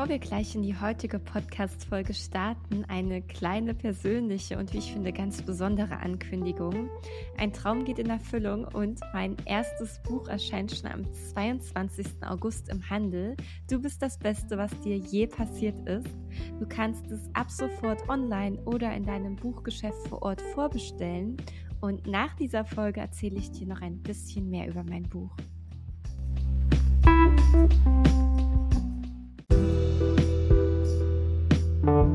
Bevor wir gleich in die heutige Podcast-Folge starten, eine kleine persönliche und wie ich finde ganz besondere Ankündigung. Ein Traum geht in Erfüllung und mein erstes Buch erscheint schon am 22. August im Handel. Du bist das Beste, was dir je passiert ist. Du kannst es ab sofort online oder in deinem Buchgeschäft vor Ort vorbestellen. Und nach dieser Folge erzähle ich dir noch ein bisschen mehr über mein Buch. In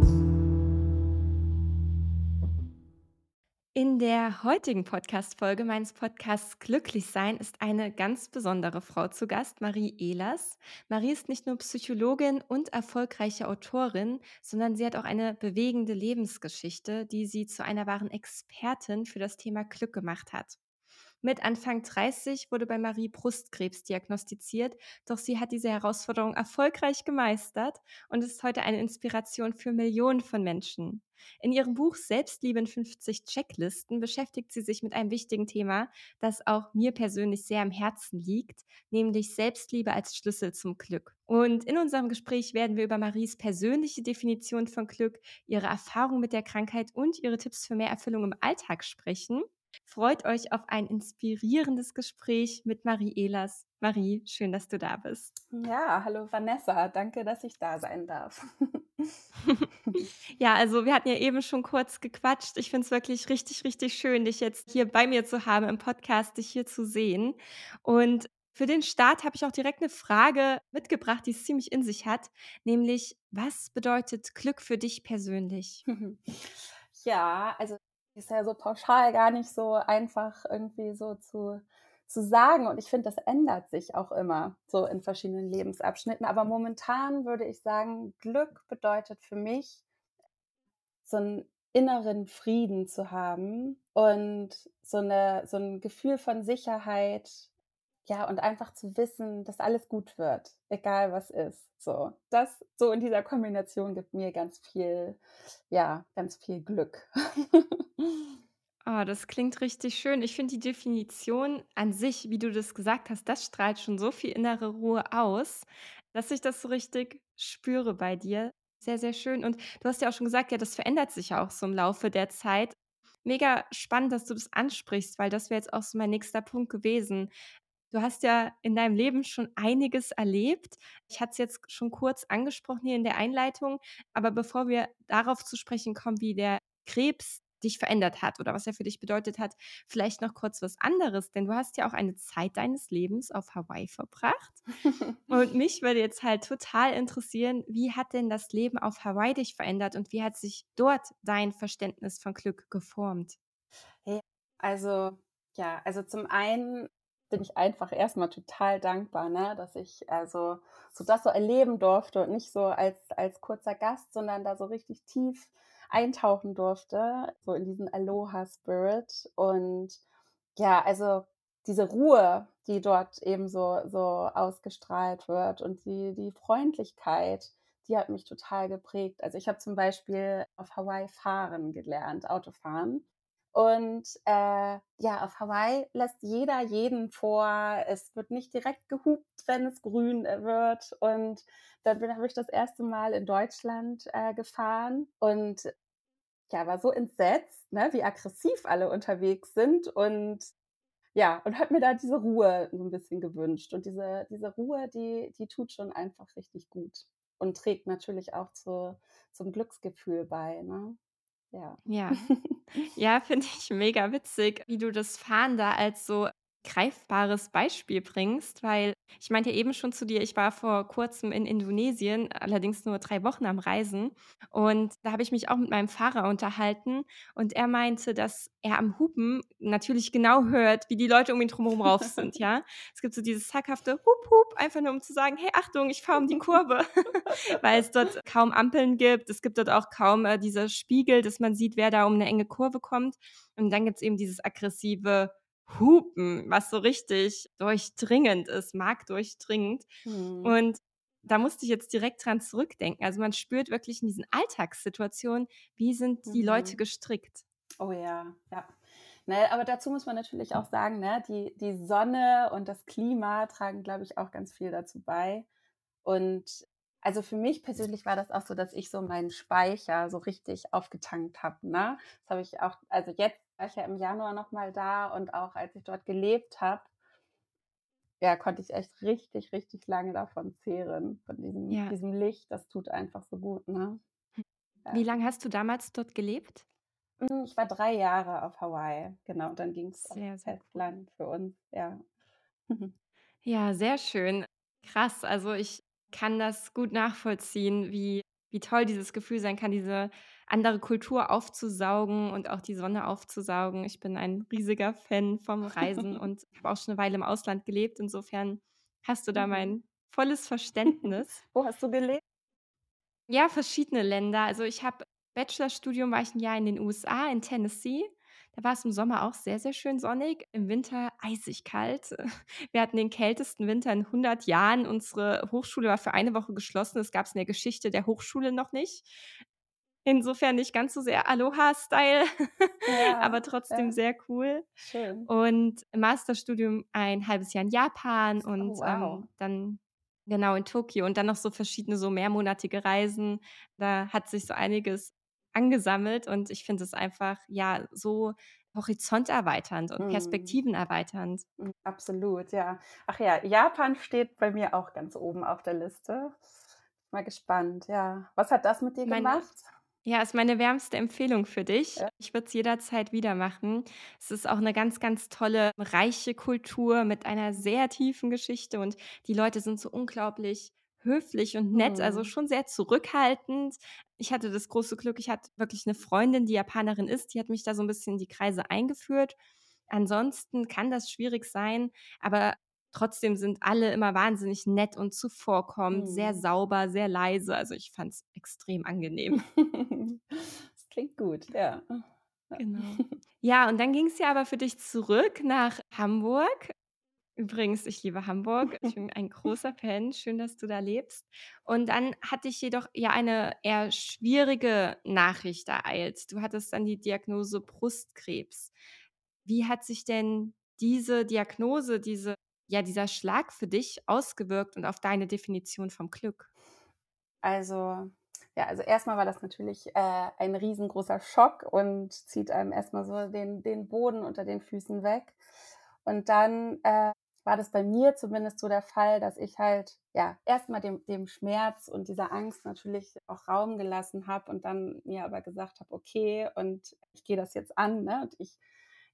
der heutigen Podcast-Folge meines Podcasts Glücklich sein ist eine ganz besondere Frau zu Gast, Marie Ehlers. Marie ist nicht nur Psychologin und erfolgreiche Autorin, sondern sie hat auch eine bewegende Lebensgeschichte, die sie zu einer wahren Expertin für das Thema Glück gemacht hat. Mit Anfang 30 wurde bei Marie Brustkrebs diagnostiziert, doch sie hat diese Herausforderung erfolgreich gemeistert und ist heute eine Inspiration für Millionen von Menschen. In ihrem Buch Selbstliebe in 50 Checklisten beschäftigt sie sich mit einem wichtigen Thema, das auch mir persönlich sehr am Herzen liegt, nämlich Selbstliebe als Schlüssel zum Glück. Und in unserem Gespräch werden wir über Maries persönliche Definition von Glück, ihre Erfahrung mit der Krankheit und ihre Tipps für mehr Erfüllung im Alltag sprechen. Freut euch auf ein inspirierendes Gespräch mit Marie Ehlers. Marie, schön, dass du da bist. Ja, hallo Vanessa, danke, dass ich da sein darf. ja, also wir hatten ja eben schon kurz gequatscht. Ich finde es wirklich richtig, richtig schön, dich jetzt hier bei mir zu haben im Podcast, dich hier zu sehen. Und für den Start habe ich auch direkt eine Frage mitgebracht, die es ziemlich in sich hat, nämlich was bedeutet Glück für dich persönlich? Ja, also ist ja so pauschal gar nicht so einfach irgendwie so zu, zu sagen. Und ich finde, das ändert sich auch immer so in verschiedenen Lebensabschnitten. Aber momentan würde ich sagen, Glück bedeutet für mich, so einen inneren Frieden zu haben und so, eine, so ein Gefühl von Sicherheit, ja, und einfach zu wissen, dass alles gut wird, egal was ist. So, das so in dieser Kombination gibt mir ganz viel, ja, ganz viel Glück. Oh, das klingt richtig schön. Ich finde die Definition an sich, wie du das gesagt hast, das strahlt schon so viel innere Ruhe aus, dass ich das so richtig spüre bei dir. Sehr, sehr schön. Und du hast ja auch schon gesagt, ja, das verändert sich ja auch so im Laufe der Zeit. Mega spannend, dass du das ansprichst, weil das wäre jetzt auch so mein nächster Punkt gewesen. Du hast ja in deinem Leben schon einiges erlebt. Ich hatte es jetzt schon kurz angesprochen hier in der Einleitung, aber bevor wir darauf zu sprechen kommen, wie der Krebs dich verändert hat oder was er für dich bedeutet hat, vielleicht noch kurz was anderes, denn du hast ja auch eine Zeit deines Lebens auf Hawaii verbracht. und mich würde jetzt halt total interessieren, wie hat denn das Leben auf Hawaii dich verändert und wie hat sich dort dein Verständnis von Glück geformt? Also, ja, also zum einen bin ich einfach erstmal total dankbar, ne, dass ich also so das so erleben durfte und nicht so als, als kurzer Gast, sondern da so richtig tief eintauchen durfte, so in diesen Aloha-Spirit. Und ja, also diese Ruhe, die dort eben so, so ausgestrahlt wird und die, die Freundlichkeit, die hat mich total geprägt. Also ich habe zum Beispiel auf Hawaii fahren gelernt, Autofahren. Und äh, ja, auf Hawaii lässt jeder jeden vor. Es wird nicht direkt gehupt, wenn es grün äh, wird. Und dann habe ich das erste Mal in Deutschland äh, gefahren und ja, war so entsetzt, ne, wie aggressiv alle unterwegs sind und ja, und habe mir da diese Ruhe so ein bisschen gewünscht. Und diese, diese Ruhe, die, die tut schon einfach richtig gut und trägt natürlich auch zu, zum Glücksgefühl bei. Ne? Ja. Ja, ja finde ich mega witzig, wie du das Fahren da als so greifbares Beispiel bringst, weil ich meinte ja eben schon zu dir, ich war vor kurzem in Indonesien, allerdings nur drei Wochen am Reisen. Und da habe ich mich auch mit meinem Fahrer unterhalten. Und er meinte, dass er am Hupen natürlich genau hört, wie die Leute um ihn drumherum rauf sind. Ja, es gibt so dieses zackhafte Hup, Hup, einfach nur um zu sagen, hey, Achtung, ich fahre um die Kurve. weil es dort kaum Ampeln gibt. Es gibt dort auch kaum äh, diese Spiegel, dass man sieht, wer da um eine enge Kurve kommt. Und dann gibt es eben dieses aggressive Hupen, was so richtig durchdringend ist, markdurchdringend. Mhm. Und da musste ich jetzt direkt dran zurückdenken. Also man spürt wirklich in diesen Alltagssituationen, wie sind die mhm. Leute gestrickt. Oh ja, ja. Ne, aber dazu muss man natürlich auch sagen, ne, die, die Sonne und das Klima tragen, glaube ich, auch ganz viel dazu bei. Und also für mich persönlich war das auch so, dass ich so meinen Speicher so richtig aufgetankt habe, ne? Das habe ich auch also jetzt war ich ja im Januar noch mal da und auch als ich dort gelebt habe ja, konnte ich echt richtig, richtig lange davon zehren, von diesem Ja. diesem Licht. Das tut einfach so gut, ne? Wie Ja. lang hast du damals dort gelebt? Hm, ich war 3 Jahre auf Hawaii, genau, und dann aufs Sehr, sehr cool. Festland für uns, ja. Ja, sehr schön. Krass, also ich kann das gut nachvollziehen, wie wie toll dieses Gefühl sein kann, diese andere Kultur aufzusaugen und auch die Sonne aufzusaugen. Ich bin ein riesiger Fan vom Reisen und habe auch schon 'ne Weile im Ausland gelebt. Insofern hast du da Mhm. mein volles Verständnis. Wo hast du gelebt? Ja, verschiedene Länder. Also, ich habe Bachelorstudium war ich 'n Jahr in den USA, in Tennessee. Da war es im Sommer auch sehr, sehr schön sonnig, im Winter eisig kalt. Wir hatten den kältesten Winter in 100 Jahren. Unsere Hochschule war für eine Woche geschlossen. Das gab's in der Geschichte der Hochschule noch nicht. Insofern nicht ganz so sehr Aloha-Style, Ja, aber trotzdem ja. sehr cool. Schön. Und Masterstudium ein 1/2 Jahr in Japan Oh, und, wow. ähm, dann genau, in Tokio und dann noch so verschiedene so mehrmonatige Reisen. Da hat sich so einiges angesammelt und ich finde es einfach, ja, so horizonterweiternd und Mhm. perspektivenerweiternd. Hm, absolut, ja. Ach ja, Japan steht bei mir auch ganz oben auf der Liste. Mal gespannt, ja. Was hat das mit dir Meine gemacht? Ja, ist meine wärmste Empfehlung für dich. Ja. Ich würde es jederzeit wieder machen. Es ist auch 'ne ganz, ganz tolle, reiche Kultur mit einer sehr tiefen Geschichte und die Leute sind so unglaublich höflich und nett, also Mhm. schon sehr zurückhaltend. Ich hatte das große Glück, ich hatte wirklich 'ne Freundin, die Japanerin ist, die hat mich da so 'n bisschen in die Kreise eingeführt. Ansonsten kann das schwierig sein, aber trotzdem sind alle immer wahnsinnig nett und zuvorkommend, sehr Mhm. sauber, sehr leise. Also, ich fand's extrem angenehm. Das klingt gut, ja. Ja. Genau. Ja, und dann ging's ja aber für dich zurück nach Hamburg. Übrigens, ich liebe Hamburg. Ich bin ein großer Fan. Schön, dass du da lebst. Und dann hat dich jedoch ja eine eher schwierige Nachricht ereilt. Du hattest dann die Diagnose Brustkrebs. Wie hat sich denn diese Diagnose, diese ja, dieser Schlag für dich ausgewirkt und auf deine Definition vom Glück? Also, ja, also erst mal war das natürlich, äh, ein riesengroßer Schock und zieht einem erst mal so den den Boden unter den Füßen weg. Und dann, äh, war das bei mir zumindest so der Fall, dass ich halt, ja, erst mal dem dem Schmerz und dieser Angst natürlich auch Raum gelassen habe und dann mir aber gesagt habe: „Okay, und ich gehe das jetzt an, ne, und ich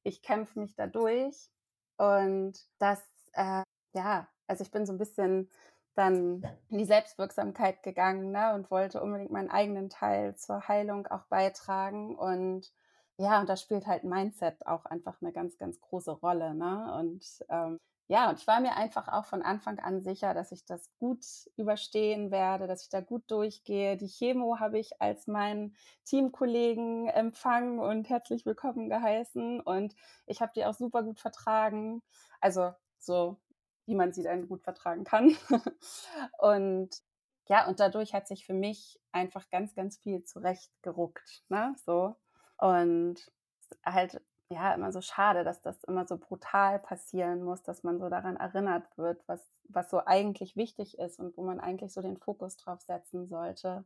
ich kämpfe mich da durch.“ Und das, äh ja, also ich bin so 'n bisschen dann in die Selbstwirksamkeit gegangen, ne, und wollte unbedingt meinen eigenen Teil zur Heilung auch beitragen. Und ja, und da spielt halt Mindset auch einfach 'ne ganz, ganz große Rolle, ne? Und, ähm, ja, und ich war mir einfach auch von Anfang an sicher, dass ich das gut überstehen werde, dass ich da gut durchgehe. Die Chemo habe ich als meinen Teamkollegen empfangen und herzlich willkommen geheißen und ich habe die auch super gut vertragen. Also, so wie man sie dann gut vertragen kann. Und ja, und dadurch hat sich für mich einfach ganz, ganz viel zurechtgeruckt, ne, so. Und halt, ja, immer so schade, dass das immer so brutal passieren muss, dass man so daran erinnert wird, was was so eigentlich wichtig ist und wo man eigentlich so den Fokus drauf setzen sollte.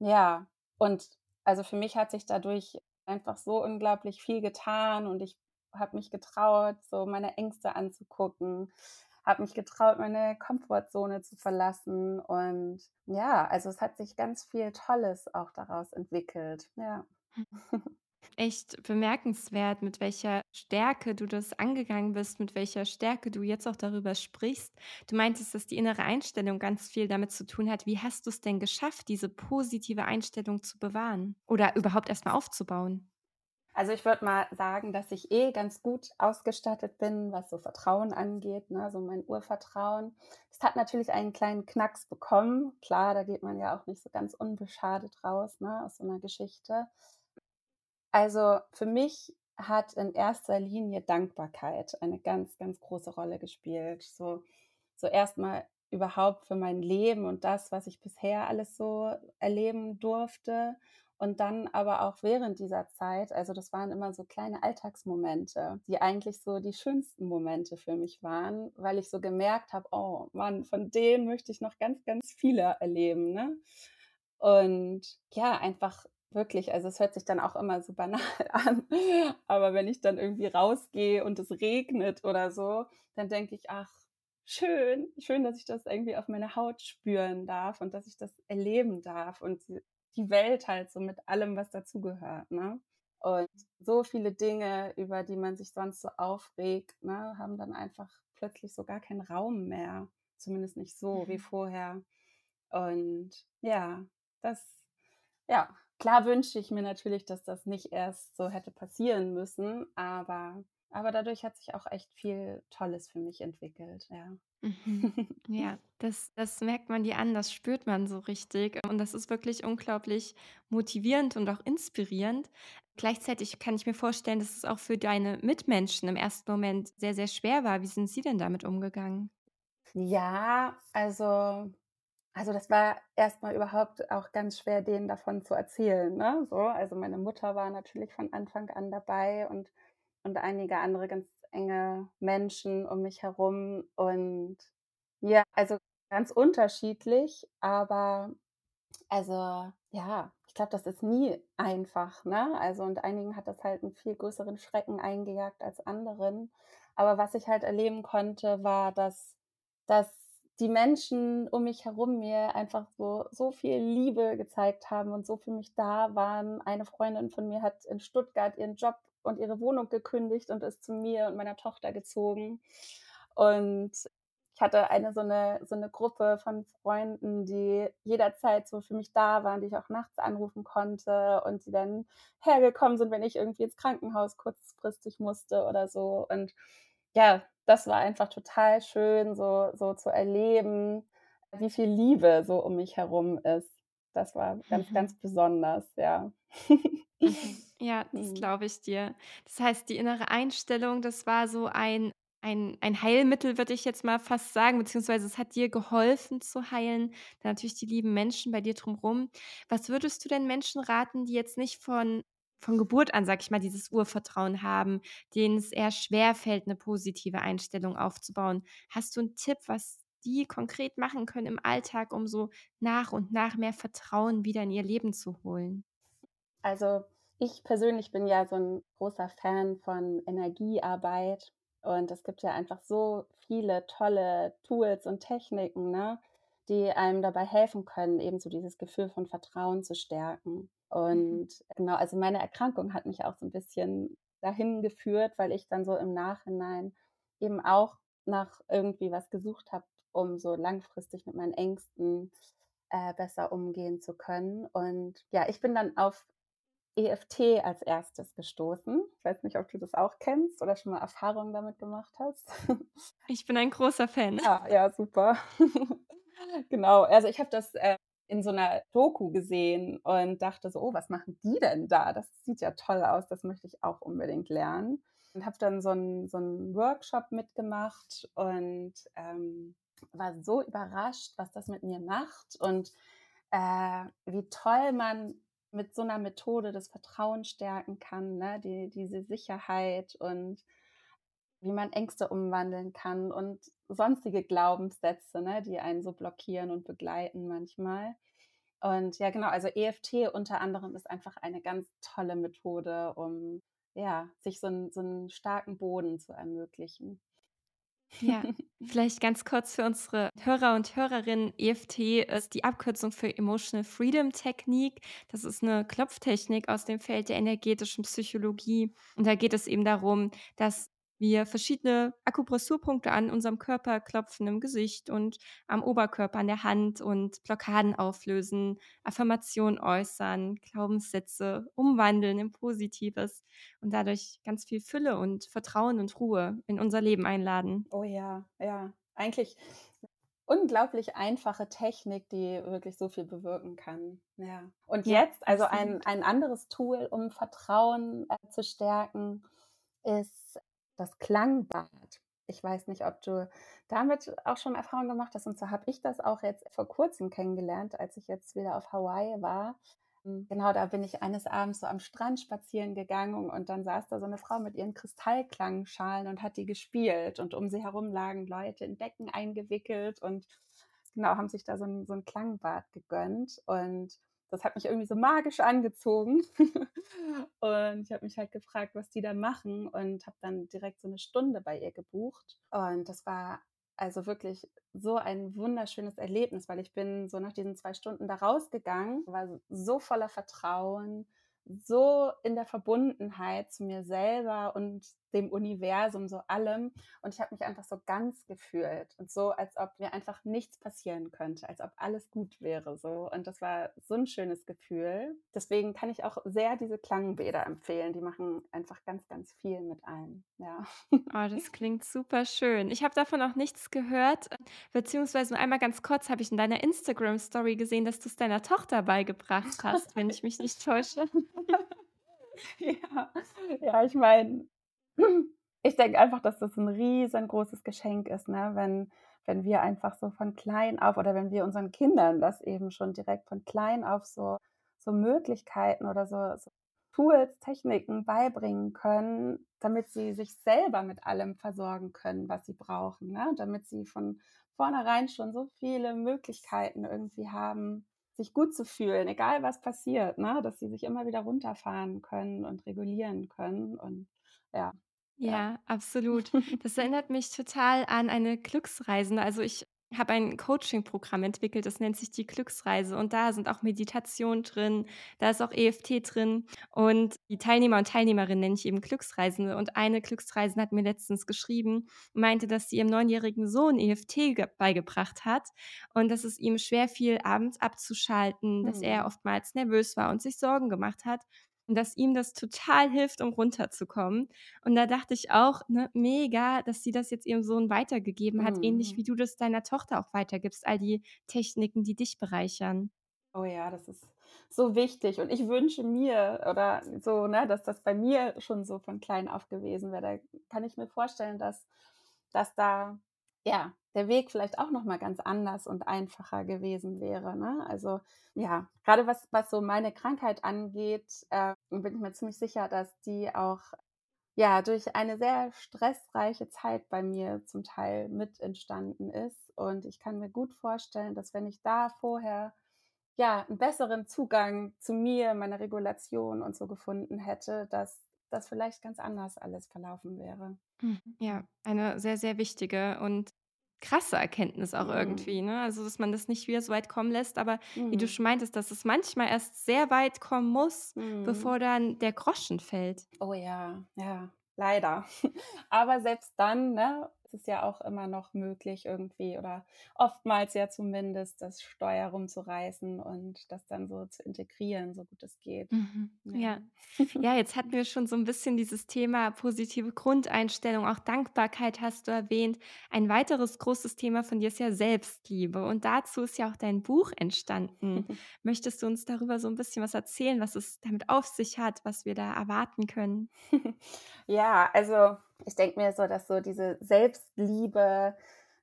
Ja, und also für mich hat sich dadurch einfach so unglaublich viel getan und ich habe mich getraut, so meine Ängste anzugucken, habe mich getraut, meine Komfortzone zu verlassen. Und ja, also es hat sich ganz viel Tolles auch daraus entwickelt, ja. Hm. Echt bemerkenswert, mit welcher Stärke du das angegangen bist, mit welcher Stärke du jetzt auch darüber sprichst. Du meintest, dass die innere Einstellung ganz viel damit zu tun hat. Wie hast du's denn geschafft, diese positive Einstellung zu bewahren oder überhaupt erst mal aufzubauen? Also, ich würde mal sagen, dass ich eh ganz gut ausgestattet bin, was so Vertrauen angeht, ne, so mein Urvertrauen. Es hat natürlich einen kleinen Knacks bekommen. Klar, da geht man ja auch nicht so ganz unbeschadet raus, ne, aus so 'ner Geschichte. Also, für mich hat in erster Linie Dankbarkeit eine ganz, ganz große Rolle gespielt. So so erst mal überhaupt für mein Leben und das, was ich bisher alles so erleben durfte Und dann aber auch während dieser Zeit, also das waren immer so kleine Alltagsmomente, die eigentlich so die schönsten Momente für mich waren, weil ich so gemerkt habe, oh Mann, von denen möchte ich noch ganz, ganz viele erleben. Ne? Und ja, einfach wirklich, also es hört sich dann auch immer so banal an, aber wenn ich dann irgendwie rausgehe und es regnet oder so, dann denke ich, ach, schön, schön, dass ich das irgendwie auf meine Haut spüren darf und dass ich das erleben darf und die Welt halt so mit allem, was dazugehört, ne? Und so viele Dinge, über die man sich sonst so aufregt, ne, haben dann einfach plötzlich so gar keinen Raum mehr. Zumindest nicht so wie mhm. vorher. Und ja, das, ja, klar wünsche ich mir natürlich, dass das nicht erst so hätte passieren müssen, aber, aber dadurch hat sich auch echt viel Tolles für mich entwickelt, ja. Mhm. Ja, das das merkt man dir an, das spürt man so richtig und das ist wirklich unglaublich motivierend und auch inspirierend. Gleichzeitig kann ich mir vorstellen, dass es auch für deine Mitmenschen im ersten Moment sehr, sehr schwer war. Wie sind sie denn damit umgegangen? Ja, also also das war erstmal überhaupt auch ganz schwer, denen davon zu erzählen, ne, so. Also, meine Mutter war natürlich von Anfang an dabei und und einige andere ganz enge Menschen um mich herum und ja, also ganz unterschiedlich, aber also ja, ich glaube, das ist nie einfach, ne? Also und einigen hat das halt einen viel größeren Schrecken eingejagt als anderen. Aber was ich halt erleben konnte, war, dass dass die Menschen um mich herum mir einfach so so viel Liebe gezeigt haben und so für mich da waren. Eine Freundin von mir hat in Stuttgart ihren Job und ihre Wohnung gekündigt und ist zu mir und meiner Tochter gezogen. Und ich hatte eine so eine so eine Gruppe von Freunden, die jederzeit so für mich da waren, die ich auch nachts anrufen konnte und die dann hergekommen sind, wenn ich irgendwie ins Krankenhaus kurzfristig musste oder so. Und ja, das war einfach total schön, so so zu erleben, wie viel Liebe so um mich herum ist. Das war ganz, mhm. ganz besonders, ja. Ja, das mhm. glaube ich dir. Das heißt, die innere Einstellung, das war so ein ein ein Heilmittel, würde ich jetzt mal fast sagen, beziehungsweise es hat dir geholfen zu heilen, dann natürlich die lieben Menschen bei dir drumherum. Was würdest du denn Menschen raten, die jetzt nicht von von Geburt an, sag ich mal, dieses Urvertrauen haben, denen es eher schwerfällt, eine positive Einstellung aufzubauen? Hast du einen Tipp, was die konkret machen können im Alltag, um so nach und nach mehr Vertrauen wieder in ihr Leben zu holen? Also, ich persönlich bin ja so ein großer Fan von Energiearbeit und es gibt ja einfach so viele tolle Tools und Techniken, ne, die einem dabei helfen können, eben so dieses Gefühl von Vertrauen zu stärken. Mhm. Und genau, also meine Erkrankung hat mich auch so ein bisschen dahin geführt, weil ich dann so im Nachhinein eben auch nach irgendwie was gesucht habe, um so langfristig mit meinen Ängsten, äh, besser umgehen zu können. Und ja, ich bin dann auf EFT als erstes gestoßen. Ich weiß nicht, ob du das auch kennst oder schon mal Erfahrungen damit gemacht hast. Ich bin ein großer Fan. Ja, ja, super. genau, also ich habe das äh, in so einer Doku gesehen und dachte so, oh, was machen die denn da? Das sieht ja toll aus, das möchte ich auch unbedingt lernen. Und habe dann so einen so Workshop mitgemacht und ähm, war so überrascht, was das mit mir macht und äh, wie toll man mit so einer Methode das Vertrauen stärken kann, ne? Die, diese Sicherheit und wie man Ängste umwandeln kann und sonstige Glaubenssätze, ne, die einen so blockieren und begleiten manchmal. Und ja, genau, also EFT unter anderem ist einfach eine ganz tolle Methode, um ja, sich so, einen, so einen starken Boden zu ermöglichen. Ja, vielleicht ganz kurz für unsere Hörer und Hörerinnen. EFT ist die Abkürzung für Emotional Freedom Technique. Das ist eine Klopftechnik aus dem Feld der energetischen Psychologie. Und da geht es eben darum, dass wir verschiedene Akupressurpunkte an unserem Körper klopfen, im Gesicht und am Oberkörper, an der Hand und Blockaden auflösen, Affirmationen äußern, Glaubenssätze umwandeln in Positives und dadurch ganz viel Fülle und Vertrauen und Ruhe in unser Leben einladen. Oh ja, ja. Eigentlich unglaublich einfache Technik, die wirklich so viel bewirken kann. Ja. Und ja, jetzt, also ein, ein anderes Tool, um Vertrauen äh, zu stärken, ist das Klangbad. Ich weiß nicht, ob du damit auch schon Erfahrung gemacht hast. Und zwar habe ich das auch jetzt vor kurzem kennengelernt, als ich jetzt wieder auf Hawaii war. genau, da bin ich eines Abends so am Strand spazieren gegangen und dann saß da so eine Frau mit ihren Kristallklangschalen und hat die gespielt und um sie herum lagen Leute in Decken eingewickelt und genau, haben sich da so ein, so ein Klangbad gegönnt und das hat mich irgendwie so magisch angezogen. und ich habe mich halt gefragt, was die da machen und habe dann direkt so eine Stunde bei ihr gebucht. Und das war also wirklich so ein wunderschönes Erlebnis, weil ich bin so nach diesen zwei Stunden da rausgegangen, war so voller Vertrauen, so in der Verbundenheit zu mir selber und dem Universum, so allem. Und ich habe mich einfach so ganz gefühlt und so, als ob mir einfach nichts passieren könnte, als ob alles gut wäre. So. Und das war so ein schönes Gefühl. Deswegen kann ich auch sehr diese Klangbäder empfehlen. Die machen einfach ganz, ganz viel mit einem. Ja. Oh, das klingt super schön. Ich habe davon auch nichts gehört, beziehungsweise nur einmal ganz kurz habe ich in deiner Instagram-Story gesehen, dass du es deiner Tochter beigebracht hast, wenn ich mich nicht täusche. ja, ja, ich meine, ich denke einfach, dass das ein riesengroßes Geschenk ist, ne? wenn, wenn wir einfach so von klein auf oder wenn wir unseren Kindern das eben schon direkt von klein auf so, so Möglichkeiten oder so, so Tools, Techniken beibringen können, damit sie sich selber mit allem versorgen können, was sie brauchen, ne? damit sie von vornherein schon so viele Möglichkeiten irgendwie haben, sich gut zu fühlen, egal was passiert, ne? dass sie sich immer wieder runterfahren können und regulieren können. Und ja. Ja, absolut. Das erinnert mich total an eine Glücksreisende. Also ich habe ein Coaching-Programm entwickelt, das nennt sich die Glücksreise und da sind auch Meditationen drin, da ist auch EFT drin und die Teilnehmer und Teilnehmerinnen nenne ich eben Glücksreisende und eine Glücksreisende hat mir letztens geschrieben meinte, dass sie ihrem neunjährigen Sohn EFT beigebracht hat und dass es ihm schwer fiel, abends abzuschalten, dass er mhm. oftmals nervös war und sich Sorgen gemacht hat und dass ihm das total hilft, um runterzukommen. Und da dachte ich auch, ne, mega, dass sie das jetzt ihrem Sohn weitergegeben hat, mhm. ähnlich wie du das deiner Tochter auch weitergibst, all die Techniken, die dich bereichern. Oh ja, das ist so wichtig. Und ich wünsche mir, oder so, ne, dass das bei mir schon so von klein auf gewesen wäre. Da kann ich mir vorstellen, dass, dass da ja, der Weg vielleicht auch noch mal ganz anders und einfacher gewesen wäre. Ne? Also ja, gerade was, was so meine Krankheit angeht, äh, bin ich mir ziemlich sicher, dass die auch ja durch eine sehr stressreiche Zeit bei mir zum Teil mit entstanden ist. Und ich kann mir gut vorstellen, dass wenn ich da vorher ja einen besseren Zugang zu mir, meiner Regulation und so gefunden hätte, dass das vielleicht ganz anders alles verlaufen wäre. Hm, ja, eine sehr, sehr wichtige und krasse Erkenntnis auch mhm. irgendwie, ne? Also, dass man das nicht wieder so weit kommen lässt, aber mhm. wie du mhm. schon meintest, dass es manchmal erst sehr weit kommen muss, mhm. bevor dann der Groschen fällt. Oh ja, ja, leider. aber selbst dann, ne, ist ja auch immer noch möglich irgendwie oder oftmals ja zumindest das Steuer rumzureißen und das dann so zu integrieren, so gut es geht. Mhm. Ja. ja. ja, jetzt hatten wir schon so ein bisschen dieses Thema positive Grundeinstellung, auch Dankbarkeit hast du erwähnt. Ein weiteres großes Thema von dir ist ja Selbstliebe und dazu ist ja auch dein Buch entstanden. Möchtest du uns darüber so ein bisschen was erzählen, was es damit auf sich hat, was wir da erwarten können? ja, also ich denke mir so, dass so diese Selbstliebe,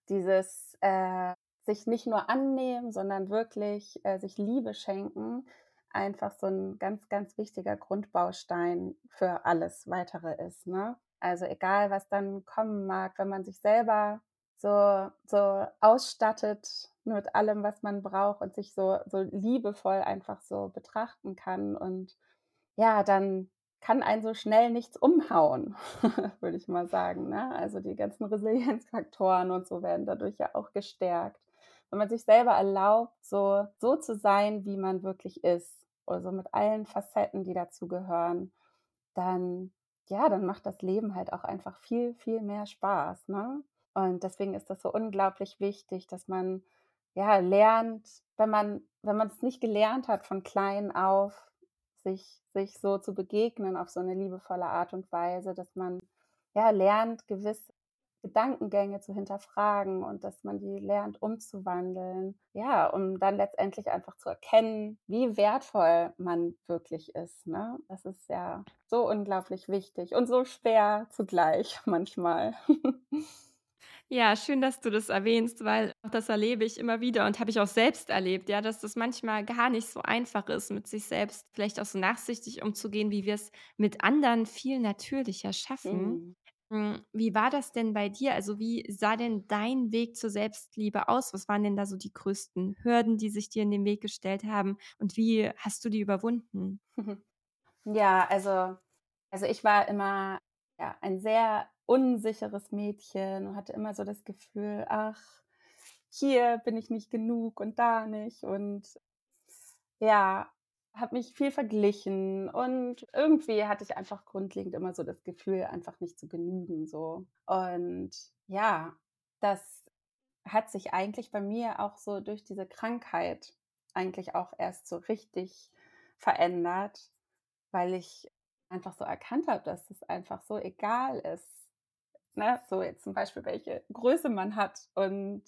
dieses äh, sich nicht nur annehmen, sondern wirklich äh, sich Liebe schenken, einfach so ein ganz, ganz wichtiger Grundbaustein für alles weitere ist. Ne? Also egal, was dann kommen mag, wenn man sich selber so, so ausstattet mit allem, was man braucht und sich so, so liebevoll einfach so betrachten kann und ja, dann kann einen so schnell nichts umhauen, würde ich mal sagen. Ne? Also die ganzen Resilienzfaktoren und so werden dadurch ja auch gestärkt. Wenn man sich selber erlaubt, so, so zu sein, wie man wirklich ist, also mit allen Facetten, die dazu gehören, dann, ja, dann macht das Leben halt auch einfach viel, viel mehr Spaß. Ne? Und deswegen ist das so unglaublich wichtig, dass man ja lernt, wenn man, wenn man es nicht gelernt hat von klein auf, sich, sich so zu begegnen auf so eine liebevolle Art und Weise, dass man ja lernt, gewisse Gedankengänge zu hinterfragen und dass man die lernt umzuwandeln. Ja, um dann letztendlich einfach zu erkennen, wie wertvoll man wirklich ist. Ne? Das ist ja so unglaublich wichtig und so schwer zugleich manchmal. Ja, schön, dass du das erwähnst, weil auch das erlebe ich immer wieder und habe ich auch selbst erlebt, ja, dass das manchmal gar nicht so einfach ist, mit sich selbst vielleicht auch so nachsichtig umzugehen, wie wir es mit anderen viel natürlicher schaffen. Mhm. Hm, wie war das denn bei dir? Also, wie sah denn dein Weg zur Selbstliebe aus? Was waren denn da so die größten Hürden, die sich dir in den Weg gestellt haben und wie hast du die überwunden? Ja, also also ich war immer, ja, ein sehr unsicheres Mädchen und hatte immer so das Gefühl: „Ach, hier bin ich nicht genug und da nicht“ und ja, habe mich viel verglichen und irgendwie hatte ich einfach grundlegend immer so das Gefühl, einfach nicht zu genügen so. Und ja, das hat sich eigentlich bei mir auch so durch diese Krankheit eigentlich auch erst so richtig verändert, weil ich einfach so erkannt habe, dass es einfach so egal ist, ne? So jetzt zum Beispiel, welche Größe man hat und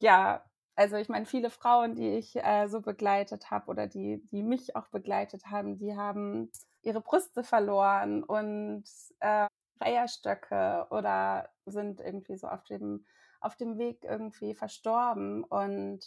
ja, also ich meine, viele Frauen, die ich, äh, so begleitet habe oder die die mich auch begleitet haben, die haben ihre Brüste verloren und, äh, Eierstöcke oder sind irgendwie so auf dem auf dem Weg irgendwie verstorben. Und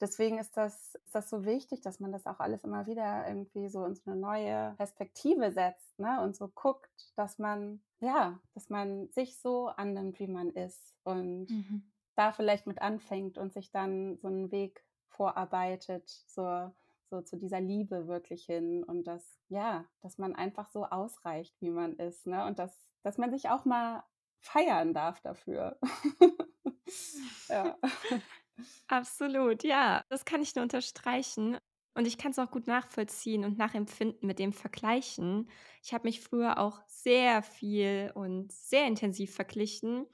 deswegen ist das ist das so wichtig, dass man das auch alles immer wieder irgendwie so in so 'ne neue Perspektive setzt, ne, und so guckt, dass man ja, dass man sich so annimmt, wie man ist und Mhm. da vielleicht mit anfängt und sich dann so 'n Weg vorarbeitet zur so zu dieser Liebe wirklich hin und dass ja, dass man einfach so ausreicht, wie man ist, ne? Und dass dass man sich auch mal feiern darf dafür. Ja. Absolut, ja, das kann ich nur unterstreichen. Und ich kann es auch gut nachvollziehen und nachempfinden mit dem Vergleichen. Ich habe mich früher auch sehr viel und sehr intensiv verglichen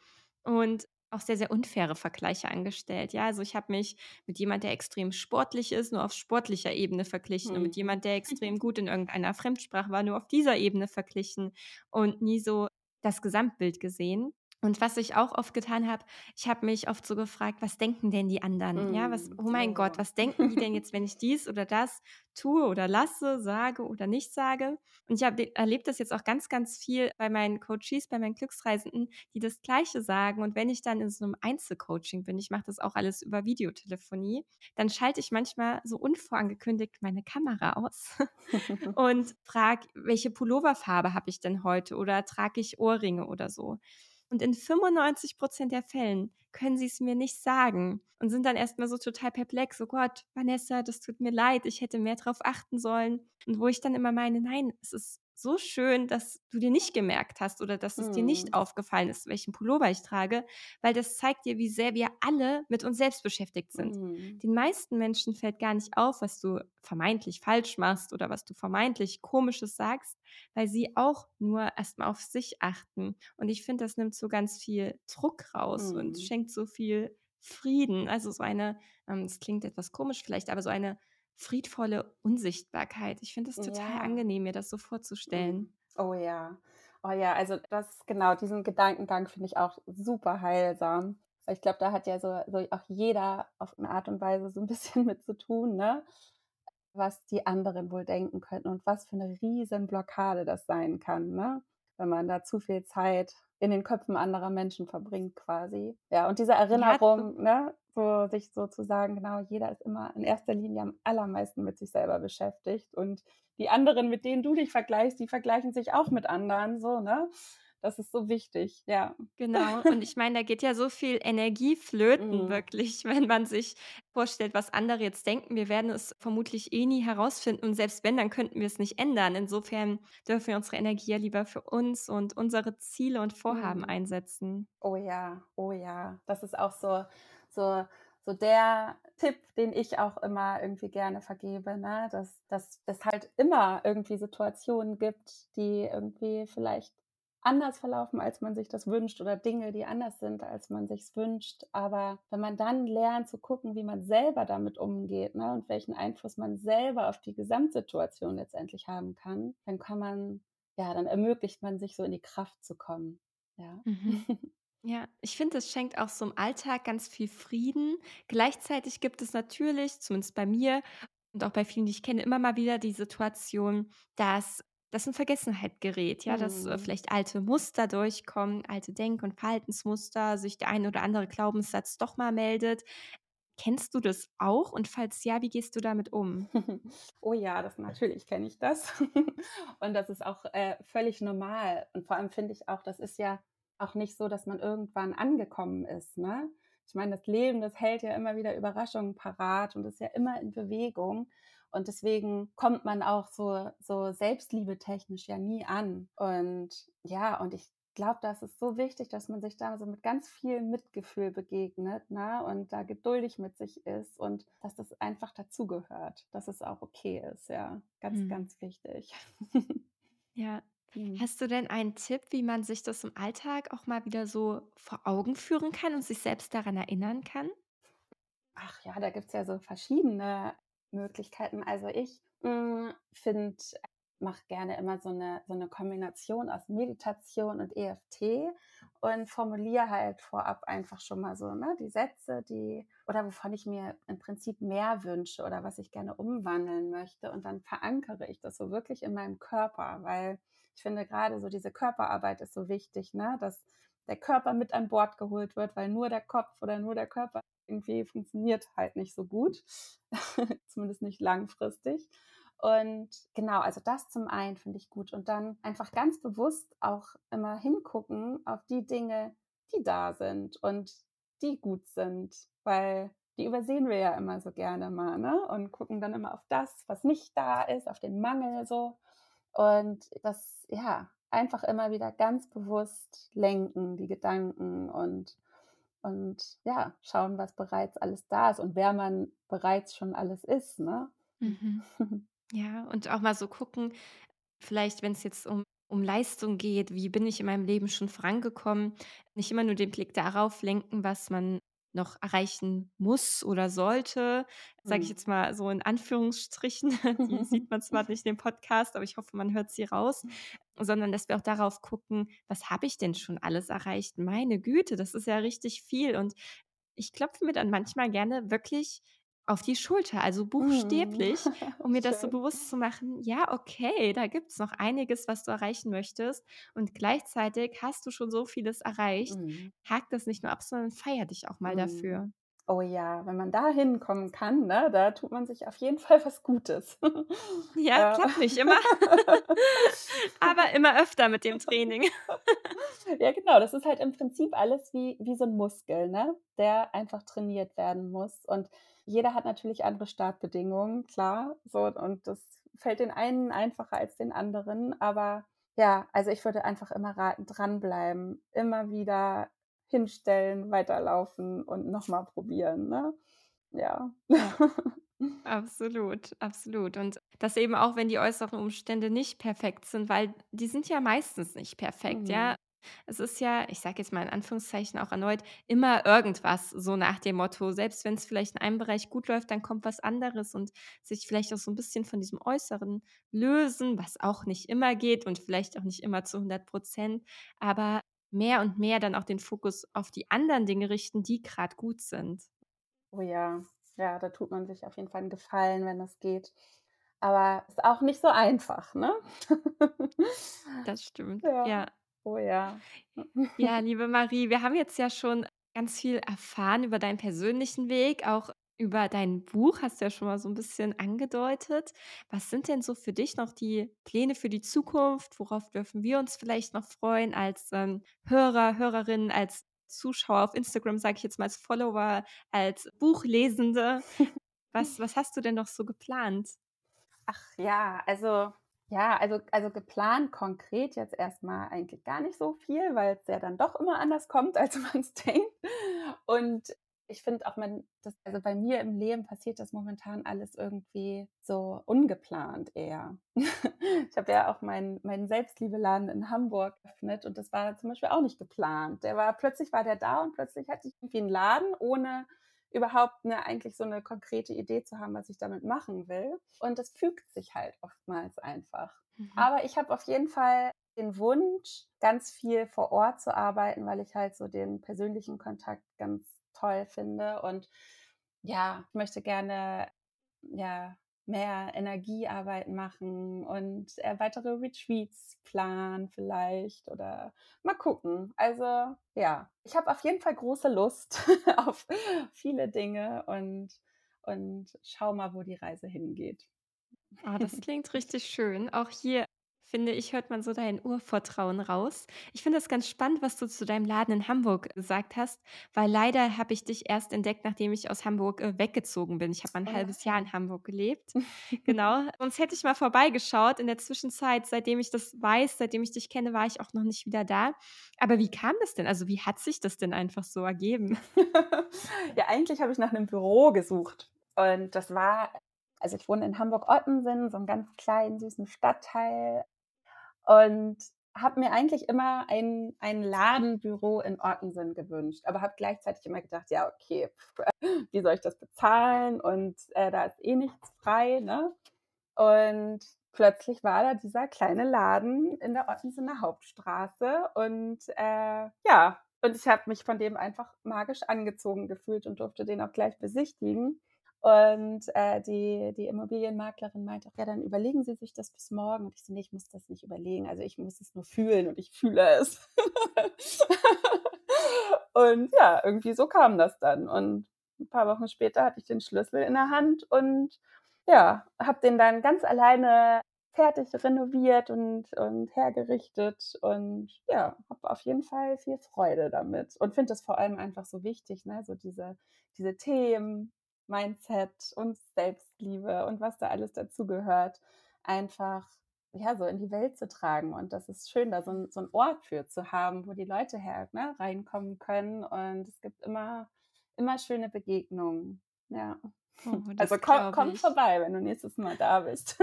und auch sehr, sehr unfaire Vergleiche angestellt. Ja, also ich habe mich mit jemand, der extrem sportlich ist, nur auf sportlicher Ebene verglichen und mit Mhm. jemand, der extrem gut in irgendeiner Fremdsprache war, nur auf dieser Ebene verglichen und nie so das Gesamtbild gesehen. Und was ich auch oft getan habe, ich habe mich oft so gefragt: „Was denken denn die anderen?“ Ja, was Mhm. oh mein Gott, Oh. was denken die denn jetzt, wenn ich dies oder das tue oder lasse, sage oder nicht sage? Und ich habe erlebe das jetzt auch ganz, ganz viel bei meinen Coaches, bei meinen Glücksreisenden, die das Gleiche sagen. Und wenn ich dann in so 'nem Einzelcoaching bin, ich mache das auch alles über Videotelefonie, dann schalte ich manchmal so unvorangekündigt meine Kamera aus und frage: „Welche Pulloverfarbe habe ich denn heute oder trage ich Ohrringe oder so?“ Und in 95 % der Fällen können sie's mir nicht sagen und sind dann erst mal so total perplex: „Oh Gott, Vanessa, das tut mir leid, ich hätte mehr drauf achten sollen.“ Und wo ich dann immer meine: „Nein, es ist so schön, dass du dir nicht gemerkt hast oder dass es dir nicht Mhm. aufgefallen ist, welchen Pullover ich trage, weil das zeigt dir, wie sehr wir alle mit uns selbst beschäftigt sind.“ Mhm. Den meisten Menschen fällt gar nicht auf, was du vermeintlich falsch machst oder was du vermeintlich Komisches sagst, weil sie auch nur erst mal auf sich achten. Und ich finde, das nimmt so ganz viel Druck raus und Mhm. schenkt so viel Frieden. Also, so eine ähm, es klingt etwas komisch vielleicht, aber so eine friedvolle Unsichtbarkeit. Ich finde es total Ja. angenehm, mir das so vorzustellen. Mhm. Oh ja. Oh ja, also das genau, diesen Gedankengang finde ich auch super heilsam. Ich glaube, da hat ja so so auch jeder auf 'ne Art und Weise so 'n bisschen mit zu tun, ne, was die anderen wohl denken könnten und was für 'ne Riesenblockade das sein kann, ne, wenn man da zu viel Zeit in den Köpfen anderer Menschen verbringt quasi. Ja, und diese Ja, Erinnerung, ne, so sich so zu sagen, genau, jeder ist immer in erster Linie am allermeisten mit sich selber beschäftigt und die anderen, mit denen du dich vergleichst, die vergleichen sich auch mit anderen so, ne? Das ist so wichtig, ja. Genau. Und ich meine, da geht ja so viel Energie flöten Mhm. wirklich, wenn man sich vorstellt, was andere jetzt denken. Wir werden es vermutlich eh nie herausfinden und selbst wenn, dann könnten wir es nicht ändern. Insofern dürfen wir unsere Energie ja lieber für uns und unsere Ziele und Vorhaben Mhm. einsetzen. Oh ja, oh ja. Das ist auch so so so der Tipp, den ich auch immer irgendwie gerne vergebe, ne, dass dass es halt immer irgendwie Situationen gibt, die irgendwie vielleicht anders verlaufen, als man sich das wünscht oder Dinge, die anders sind, als man sich's wünscht. Aber wenn man dann lernt zu gucken, wie man selber damit umgeht, ne, und welchen Einfluss man selber auf die Gesamtsituation letztendlich haben kann, dann kann man ja, dann ermöglicht man sich so in die Kraft zu kommen, ja. Mhm. Ja, ich finde, es schenkt auch so im Alltag ganz viel Frieden. Gleichzeitig gibt es natürlich, zumindest bei mir und auch bei vielen, die ich kenne, immer mal wieder die Situation, dass das in Vergessenheit gerät, ja, dass, äh, Mhm. vielleicht alte Muster durchkommen, alte Denk und Verhaltensmuster, sich der ein oder andere Glaubenssatz doch mal meldet. Kennst du das auch und falls ja, wie gehst du damit um? Oh ja, das natürlich kenne ich das. Und das ist auch, äh, völlig normal. Und vor allem finde ich auch, das ist ja auch nicht so, dass man irgendwann angekommen ist, ne? Ich meine, das Leben, das hält ja immer wieder Überraschungen parat und ist ja immer in Bewegung. Und deswegen kommt man auch so so selbstliebetechnisch ja nie an. Und ja, und ich glaube, das ist so wichtig, dass man sich da so mit ganz viel Mitgefühl begegnet, ne? Und da geduldig mit sich ist und dass das einfach dazugehört, dass es auch okay ist, ja. Ganz, Mhm. ganz wichtig. Ja. Mhm. Hast du denn einen Tipp, wie man sich das im Alltag auch mal wieder so vor Augen führen kann und sich selbst daran erinnern kann? Ach ja, da gibt's ja so verschiedene Möglichkeiten. Also ich, hm, finde mache gerne immer so 'ne so 'ne Kombination aus Meditation und EFT und formuliere halt vorab einfach schon mal so, ne, die Sätze, die oder wovon ich mir im Prinzip mehr wünsche oder was ich gerne umwandeln möchte. Und dann verankere ich das so wirklich in meinem Körper, weil ich finde grade so diese Körperarbeit ist so wichtig, ne, dass der Körper mit an Bord geholt wird, weil nur der Kopf oder nur der Körper irgendwie funktioniert halt nicht so gut, zumindest nicht langfristig. Und genau, also das zum einen finde ich gut und dann einfach ganz bewusst auch immer hingucken auf die Dinge, die da sind und die gut sind, weil die übersehen wir ja immer so gerne mal, ne? Und gucken dann immer auf das, was nicht da ist, auf den Mangel so. Und das, ja, einfach immer wieder ganz bewusst lenken, die Gedanken und und ja, schauen, was bereits alles da ist und wer man bereits schon alles ist, ne? Mhm. Ja, und auch mal so gucken, vielleicht, wenn's jetzt um um Leistung geht, wie bin ich in meinem Leben schon vorangekommen? Nicht immer nur den Blick darauf lenken, was man noch erreichen muss oder sollte, sage ich Mhm. jetzt mal so in Anführungsstrichen. Die sieht man zwar nicht in dem Podcast, aber ich hoffe, man hört sie raus. Sondern dass wir auch darauf gucken: „Was habe ich denn schon alles erreicht? Meine Güte, das ist ja richtig viel.“ Und ich klopfe mir dann manchmal gerne wirklich auf die Schulter, also Mhm. buchstäblich, um mir das so bewusst zu machen: „Ja, okay, da gibt's noch einiges, was du erreichen möchtest. Und gleichzeitig hast du schon so vieles erreicht. Mhm. Hake das nicht nur ab, sondern feiere dich auch mal Mhm. dafür.“ Oh ja, wenn man da hinkommen kann, ne, da tut man sich auf jeden Fall was Gutes. Ja, Ja. klappt nicht immer, aber immer öfter mit dem Training. Ja, genau, das ist halt im Prinzip alles wie wie so 'n Muskel, ne, der einfach trainiert werden muss. Und jeder hat natürlich andere Startbedingungen, klar, so und das fällt den einen einfacher als den anderen. Aber ja, also ich würde einfach immer raten, dranbleiben, immer wieder hinstellen, weiterlaufen und noch mal probieren, ne? Ja. Ja. Absolut, absolut. Und das eben auch, wenn die äußeren Umstände nicht perfekt sind, weil die sind ja meistens nicht perfekt, ja? Es ist ja, ich sage jetzt mal in Anführungszeichen auch erneut, immer irgendwas, so nach dem Motto. Selbst wenn's vielleicht in einem Bereich gut läuft, dann kommt was anderes und sich vielleicht auch so 'n bisschen von diesem Äußeren lösen, was auch nicht immer geht und vielleicht auch nicht immer zu 100 %, aber mehr und mehr dann auch den Fokus auf die anderen Dinge richten, die grad gut sind. Oh ja, ja, da tut man sich auf jeden Fall 'n Gefallen, wenn das geht. Aber ist auch nicht so einfach, ne? Das stimmt, Ja, ja. Oh ja. Ja, liebe Marie, wir haben jetzt ja schon ganz viel erfahren über deinen persönlichen Weg, auch über dein Buch, hast du ja schon mal so 'n bisschen angedeutet. Was sind denn so für dich noch die Pläne für die Zukunft? Worauf dürfen wir uns vielleicht noch freuen als, ähm, Hörer, Hörerinnen, als Zuschauer auf Instagram, sage ich jetzt mal, als Follower, als Buchlesende? Was was hast du denn noch so geplant? Ach ja, also ja, also also geplant konkret jetzt erst mal eigentlich gar nicht so viel, weil's ja dann doch immer anders kommt, als man's denkt. Und ich finde auch, man das also bei mir im Leben passiert das momentan alles irgendwie so ungeplant eher. Ich habe ja auch meinen meinen Selbstliebe-Laden in Hamburg eröffnet und das war zum Beispiel auch nicht geplant. Der war plötzlich war der da und plötzlich hatte ich irgendwie 'n Laden, ohne überhaupt 'ne eigentlich so 'ne konkrete Idee zu haben, was ich damit machen will. Und das fügt sich halt oftmals einfach. Mhm. Aber ich habe auf jeden Fall den Wunsch, ganz viel vor Ort zu arbeiten, weil ich halt so den persönlichen Kontakt ganz toll finde. Und ja, ich möchte gerne, ja mehr Energiearbeit machen und äh, weitere Retreats planen vielleicht oder mal gucken. Also ja, ich habe auf jeden Fall große Lust auf viele Dinge und, und schau mal, wo die Reise hingeht. Oh, das klingt richtig schön. Auch hier finde ich, hört man so dein Urvertrauen raus. Ich finde es ganz spannend, was du zu deinem Laden in Hamburg gesagt hast, weil leider habe ich dich erst entdeckt, nachdem ich aus Hamburg äh, weggezogen bin. Ich habe ein Oh halbes Jahr in Hamburg gelebt. Genau. Sonst hätte ich mal vorbeigeschaut. In der Zwischenzeit, seitdem ich das weiß, seitdem ich dich kenne, war ich auch noch nicht wieder da. Aber wie kam das denn? Also wie hat sich das denn einfach so ergeben? Ja, eigentlich habe ich nach einem Büro gesucht und das war also ich wohne in Hamburg-Ottensen, so 'n ganz kleinen, süßen Stadtteil und habe mir eigentlich immer ein ein Ladenbüro in Ottensen gewünscht, aber habe gleichzeitig immer gedacht: „Ja, okay, pf, wie soll ich das bezahlen und, äh, da ist eh nichts frei“, ne? Und plötzlich war da dieser kleine Laden in der Ottensener Hauptstraße und, äh, ja, und ich habe mich von dem einfach magisch angezogen gefühlt und durfte den auch gleich besichtigen. Und, äh, die die Immobilienmaklerin meinte auch: „Ja, dann überlegen Sie sich das bis morgen.“ Und ich so: „Ne, ich muss das nicht überlegen. Also, ich muss es nur fühlen und ich fühle es.“ Und ja, irgendwie so kam das dann. Und 'n paar Wochen später hatte ich den Schlüssel in der Hand und ja, habe den dann ganz alleine fertig renoviert und und hergerichtet und ja, habe auf jeden Fall viel Freude damit und finde das vor allem einfach so wichtig, ne, so diese diese Themen, Mindset und Selbstliebe und was da alles dazugehört, einfach, ja, so in die Welt zu tragen. Und das ist schön, da so 'n so 'n Ort für zu haben, wo die Leute her ne, reinkommen können und es gibt immer immer schöne Begegnungen. Ja. Oh, Also, komm ich. vorbei, wenn du nächstes Mal da bist.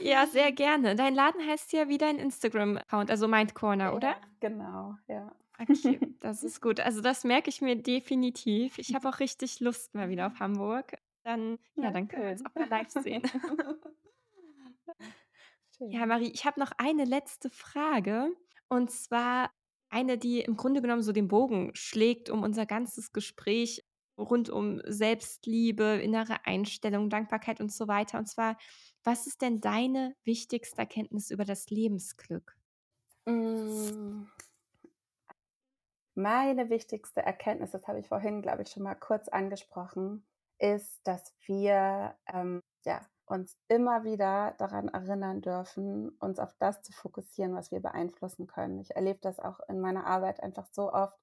Ja, sehr gerne. Dein Laden heißt ja wie dein Instagram-Account, also Mind Corner, oder? Ja, genau, ja. Okay, das ist gut. Also, das merke ich mir definitiv. Ich habe auch richtig Lust mal wieder auf Hamburg. Dann ja, Ja, dann können wir uns auch mal live sehen. Ja. Marie, ich habe noch eine letzte Frage und zwar eine, die im Grunde genommen so den Bogen schlägt um unser ganzes Gespräch rund um Selbstliebe, innere Einstellung, Dankbarkeit und so weiter. Und zwar, was ist denn deine wichtigste Erkenntnis über das Lebensglück? Meine wichtigste Erkenntnis, das habe ich vorhin, glaube ich, schon mal kurz angesprochen, ist, dass wir, ähm, ja, uns immer wieder daran erinnern dürfen, uns auf das zu fokussieren, was wir beeinflussen können. Ich erlebe das auch in meiner Arbeit einfach so oft,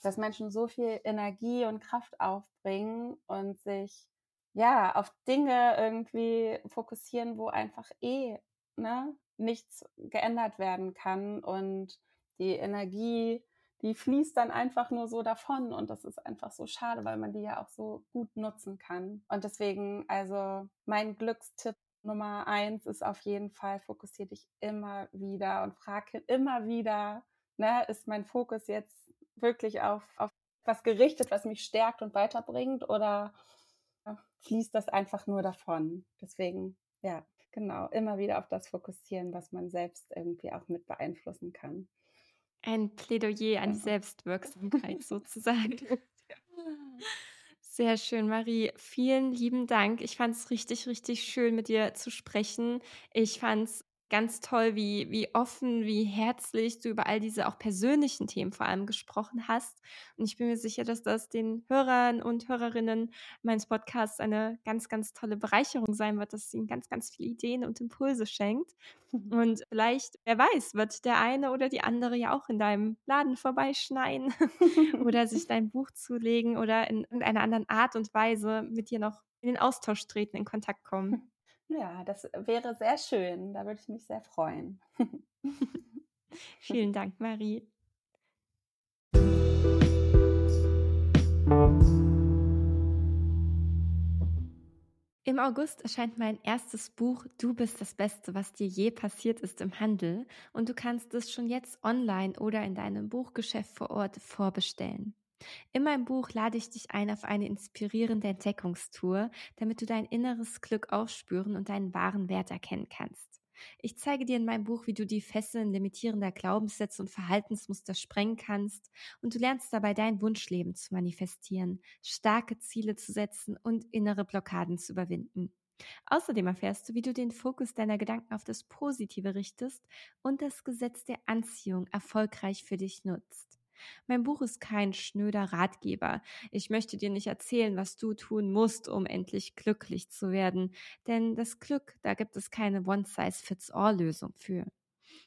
dass Menschen so viel Energie und Kraft aufbringen und sich, ja, auf Dinge irgendwie fokussieren, wo einfach eh, ne, nichts geändert werden kann und die Energie, die fließt dann einfach nur so davon und das ist einfach so schade, weil man die ja auch so gut nutzen kann. Und deswegen, also mein Glückstipp Nummer eins ist auf jeden Fall, fokussiere dich immer wieder und frage immer wieder, ne, ist mein Fokus jetzt wirklich auf, auf was gerichtet, was mich stärkt und weiterbringt oder fließt das einfach nur davon? Deswegen, ja, genau, immer wieder auf das fokussieren, was man selbst irgendwie auch mit beeinflussen kann. Ein Plädoyer an die. Selbstwirksamkeit sozusagen. Sehr schön, Marie. Vielen lieben Dank. Ich fand es richtig, richtig schön, mit dir zu sprechen. Ich fand es ganz toll, wie, wie offen, wie herzlich du über all diese auch persönlichen Themen vor allem gesprochen hast. Und ich bin mir sicher, dass das den Hörern und Hörerinnen meines Podcasts eine ganz, ganz tolle Bereicherung sein wird, dass es ihnen ganz, ganz viele Ideen und Impulse schenkt. Und vielleicht, wer weiß, wird der eine oder die andere ja auch in deinem Laden vorbeischneien oder sich dein Buch zulegen oder in irgendeiner anderen Art und Weise mit dir noch in den Austausch treten, in Kontakt kommen. Ja, das wäre sehr schön. Da würde ich mich sehr freuen. Vielen Dank, Marie. Im August erscheint mein erstes Buch Du bist das Beste, was dir je passiert ist im Handel und du kannst es schon jetzt online oder in deinem Buchgeschäft vor Ort vorbestellen. In meinem Buch lade ich dich ein auf eine inspirierende Entdeckungstour, damit du dein inneres Glück aufspüren und deinen wahren Wert erkennen kannst. Ich zeige dir in meinem Buch, wie du die Fesseln limitierender Glaubenssätze und Verhaltensmuster sprengen kannst und du lernst dabei dein Wunschleben zu manifestieren, starke Ziele zu setzen und innere Blockaden zu überwinden. Außerdem erfährst du, wie du den Fokus deiner Gedanken auf das Positive richtest und das Gesetz der Anziehung erfolgreich für dich nutzt. Mein Buch ist kein schnöder Ratgeber. Ich möchte dir nicht erzählen, was du tun musst, um endlich glücklich zu werden, denn das Glück, da gibt es keine One-Size-Fits-All-Lösung für.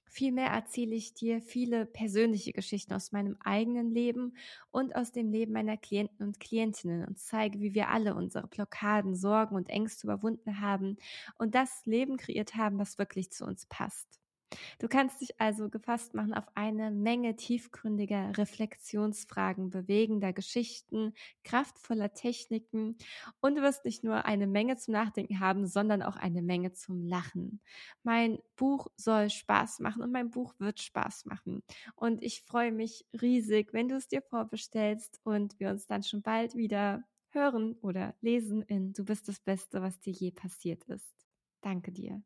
Vielmehr erzähle ich dir viele persönliche Geschichten aus meinem eigenen Leben und aus dem Leben meiner Klienten und Klientinnen und zeige, wie wir alle unsere Blockaden, Sorgen und Ängste überwunden haben und das Leben kreiert haben, was wirklich zu uns passt. Du kannst dich also gefasst machen auf eine Menge tiefgründiger Reflexionsfragen, bewegender Geschichten, kraftvoller Techniken und du wirst nicht nur eine Menge zum Nachdenken haben, sondern auch eine Menge zum Lachen. Mein Buch soll Spaß machen und mein Buch wird Spaß machen. Und ich freue mich riesig, wenn du es dir vorbestellst und wir uns dann schon bald wieder hören oder lesen in Du bist das Beste, was dir je passiert ist. Danke dir.